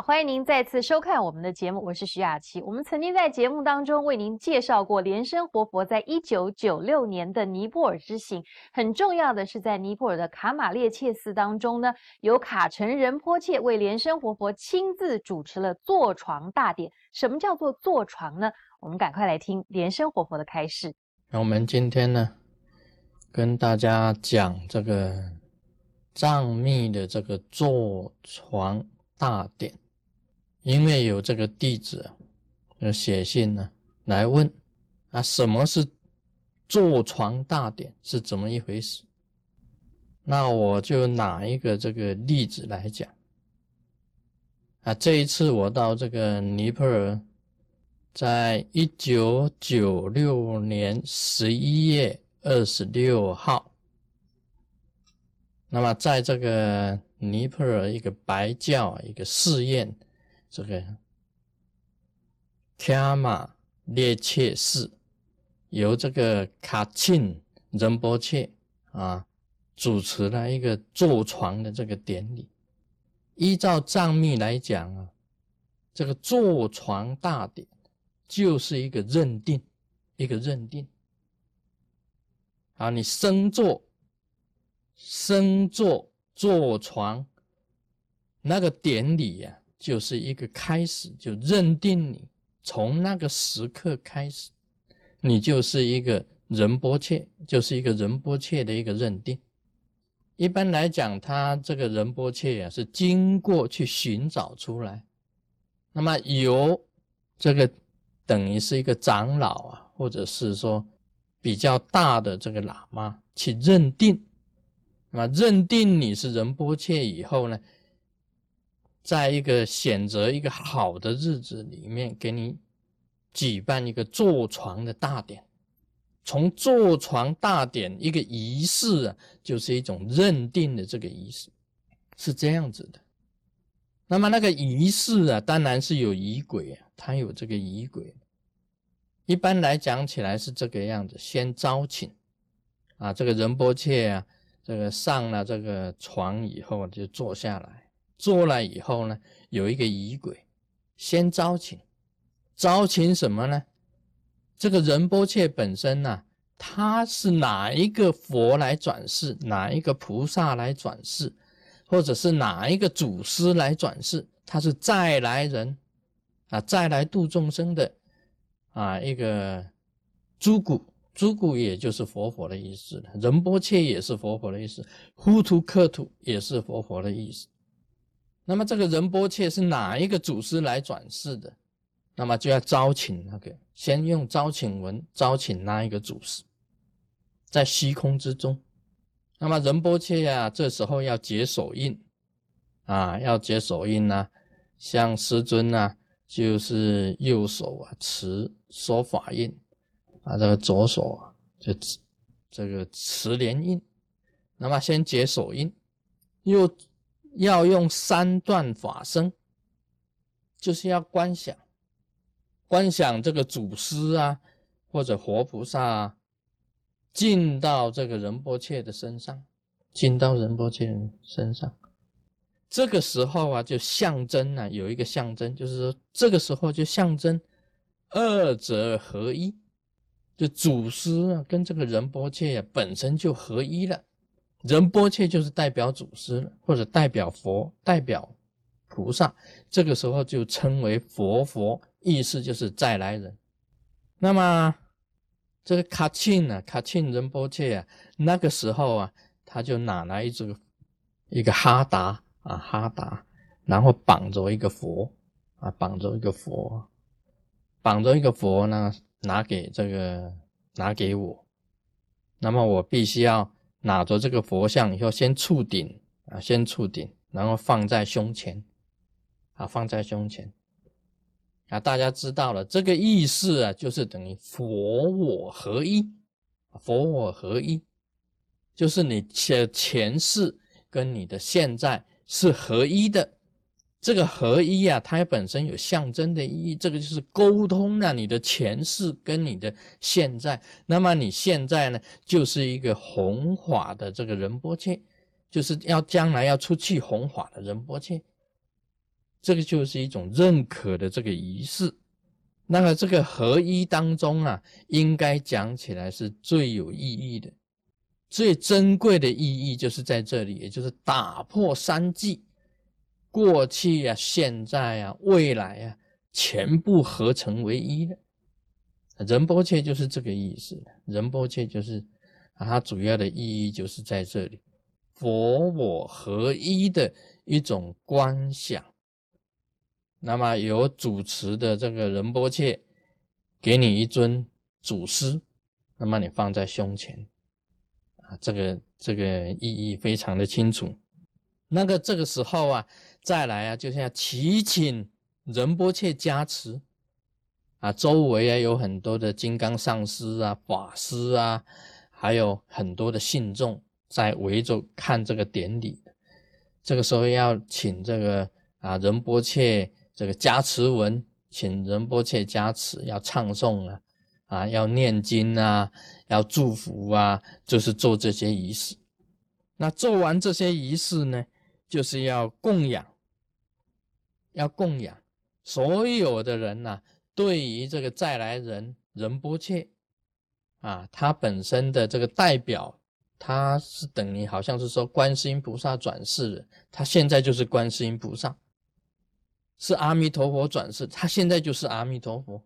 欢迎您再次收看我们的节目，我是徐雅琪。我们曾经在节目当中为您介绍过莲生活佛在一九九六年的尼泊尔之行。很重要的是，在尼泊尔的卡马列切寺当中呢，由卡城仁波切为莲生活佛亲自主持了坐床大典。什么叫做坐床呢？我们赶快来听莲生活佛的开示。那我们今天呢，跟大家讲这个藏密的这个坐床。大典，因为有这个弟子，就写信呢来问啊，什么是坐床大典是怎么一回事？那我就拿一个这个例子来讲啊。这一次我到这个尼泊尔，在一九九六年十一月二十六号，那么在这个。尼泊尔一个白教一个寺院，这个卡马列切寺，由这个卡钦仁波切啊主持了一个坐床的这个典礼。依照藏密来讲啊，这个坐床大典就是一个认定，一个认定啊，你生坐，生坐。坐床那个典礼呀，就是一个开始，就认定你从那个时刻开始，你就是一个仁波切，就是一个仁波切的一个认定。一般来讲，他这个仁波切呀，是经过去寻找出来，那么由这个等于是一个长老啊，或者是说比较大的这个喇嘛去认定。那么认定你是仁波切以后呢，在一个选择一个好的日子里面，给你举办一个坐床的大典。从坐床大典一个仪式啊，就是一种认定的这个仪式，是这样子的。那么那个仪式啊，当然是有仪轨啊，它有这个仪轨。一般来讲起来是这个样子：先招请啊，这个仁波切啊。这个上了这个床以后就坐下来，做了以后呢，有一个仪轨，先招请，招请什么呢？这个仁波切本身呢，他是哪一个佛来转世，哪一个菩萨来转世，或者是哪一个祖师来转世，他是再来人啊，再来度众生的啊一个诸古。诸古也就是佛佛的意思，仁波切也是佛佛的意思，呼图克图也是佛佛的意思。那么这个仁波切是哪一个祖师来转世的？那么就要招请那个，先用招请文招请那一个祖师，在虚空之中。那么仁波切呀，这时候要结手印啊，要结手印呢，像师尊呢，就是右手啊持说法印。啊，这个左手啊，就这个持莲印，那么先结手印，又要用三段法身，就是要观想，观想这个祖师啊，或者活菩萨啊，进到这个仁波切的身上，进到仁波切身上，这个时候啊，就象征啊，有一个象征，就是说这个时候就象征二者合一。就祖师啊，跟这个仁波切呀本身就合一了，仁波切就是代表祖师或者代表佛、代表菩萨，这个时候就称为佛佛，意思就是再来人。那么这个卡钦呢，卡钦仁波切啊，那个时候啊，他就拿来一只一个哈达啊哈达，然后绑着一个佛啊，绑着一个佛，绑着一个佛呢。拿给这个，拿给我，那么我必须要拿着这个佛像以后，先触顶啊，先触顶，然后放在胸前，啊，放在胸前，啊，大家知道了这个意思啊，就是等于佛我合一，佛我合一，就是你的前世跟你的现在是合一的。这个合一啊，它本身有象征的意义。这个就是沟通了你的前世跟你的现在。那么你现在呢，就是一个弘法的这个仁波切，就是要将来要出去弘法的仁波切。这个就是一种认可的这个仪式。那么这个合一当中啊，应该讲起来是最有意义的、最珍贵的意义，就是在这里，也就是打破三际，过去啊、现在啊、未来啊，全部合成为一的。仁波切就是这个意思。仁波切就是，它主要的意义就是在这里，佛我合一的一种观想。那么有主持的这个仁波切，给你一尊祖师，那么你放在胸前，啊，这个这个意义非常的清楚。那个这个时候啊，再来啊，就是要祈请仁波切加持，啊，周围啊有很多的金刚上师啊、法师啊，还有很多的信众在围着看这个典礼。这个时候要请这个啊仁波切。这个加持文，请仁波切加持，要唱诵啊，啊，要念经啊，要祝福啊，就是做这些仪式。那做完这些仪式呢，就是要供养，要供养所有的人呐。对于这个再来人仁波切啊，他本身的这个代表，他是等于好像是说观世音菩萨转世，他现在就是观世音菩萨。是阿弥陀佛转世，他现在就是阿弥陀佛，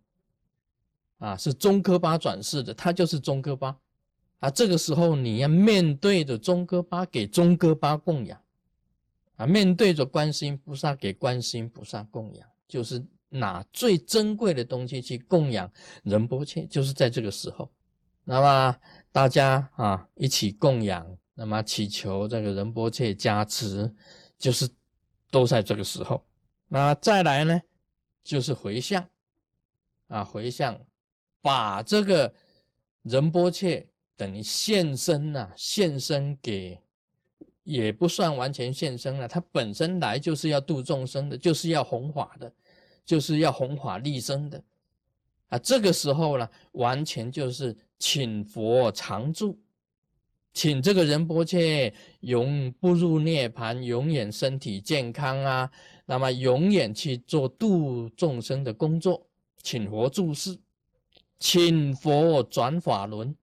啊，是中科巴转世的，他就是中科巴，啊，这个时候你要面对着中科巴给中科巴供养，啊，面对着观世音菩萨给观世音菩萨供养，就是拿最珍贵的东西去供养仁波切，就是在这个时候，那么大家啊一起供养，那么祈求这个仁波切加持，就是都在这个时候。那再来呢，就是回向啊，回向，把这个仁波切等于现身呐，现身给，也不算完全现身了，他本身来就是要度众生的，就是要弘法的，就是要弘法利生的啊。这个时候呢，完全就是请佛常住。请这个仁波切永不入涅槃，永远身体健康啊！那么永远去做度众生的工作，请佛注释，请佛转法轮。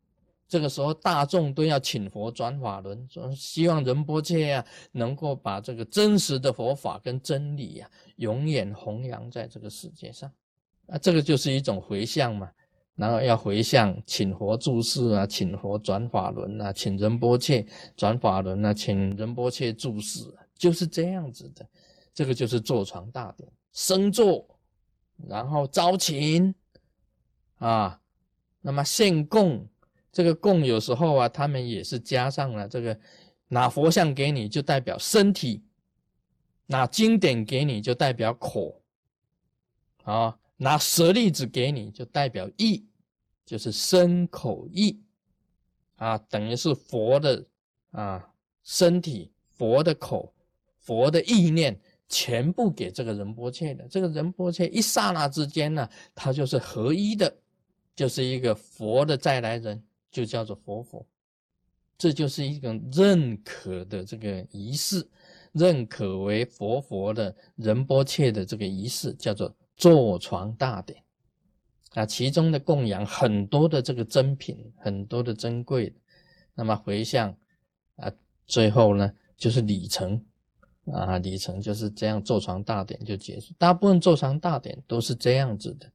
这个时候大众都要请佛转法轮，说希望仁波切啊能够把这个真实的佛法跟真理呀永远弘扬在这个世界上。啊，这个就是一种回向嘛。然后要回向，请佛注释啊，请佛转法轮啊，请仁波切转法轮啊，请仁波切注释，就是这样子的。这个就是坐床大典，升座，然后招请啊，那么献供，这个供有时候啊，他们也是加上了这个，拿佛像给你就代表身体，拿经典给你就代表口，啊，拿舍利子给你就代表意。就是身口意啊，等于是佛的啊身体，佛的口，佛的意念，全部给这个仁波切的。这个仁波切一刹那之间呢，他就是合一的，就是一个佛的再来人，就叫做佛佛。这就是一个认可的这个仪式，认可为佛佛的仁波切的这个仪式，叫做坐床大典。啊，其中的供养很多的这个珍品，很多的珍贵的，那么回向啊，最后呢就是礼成啊，礼成就是这样坐床大典就结束。大部分坐床大典都是这样子的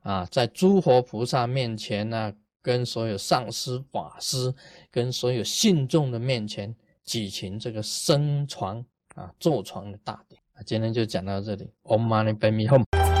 啊，在诸佛菩萨面前呢，跟所有上师法师，跟所有信众的面前举行这个升床啊坐床的大典啊。今天就讲到这里，Om Mani Padme Hum。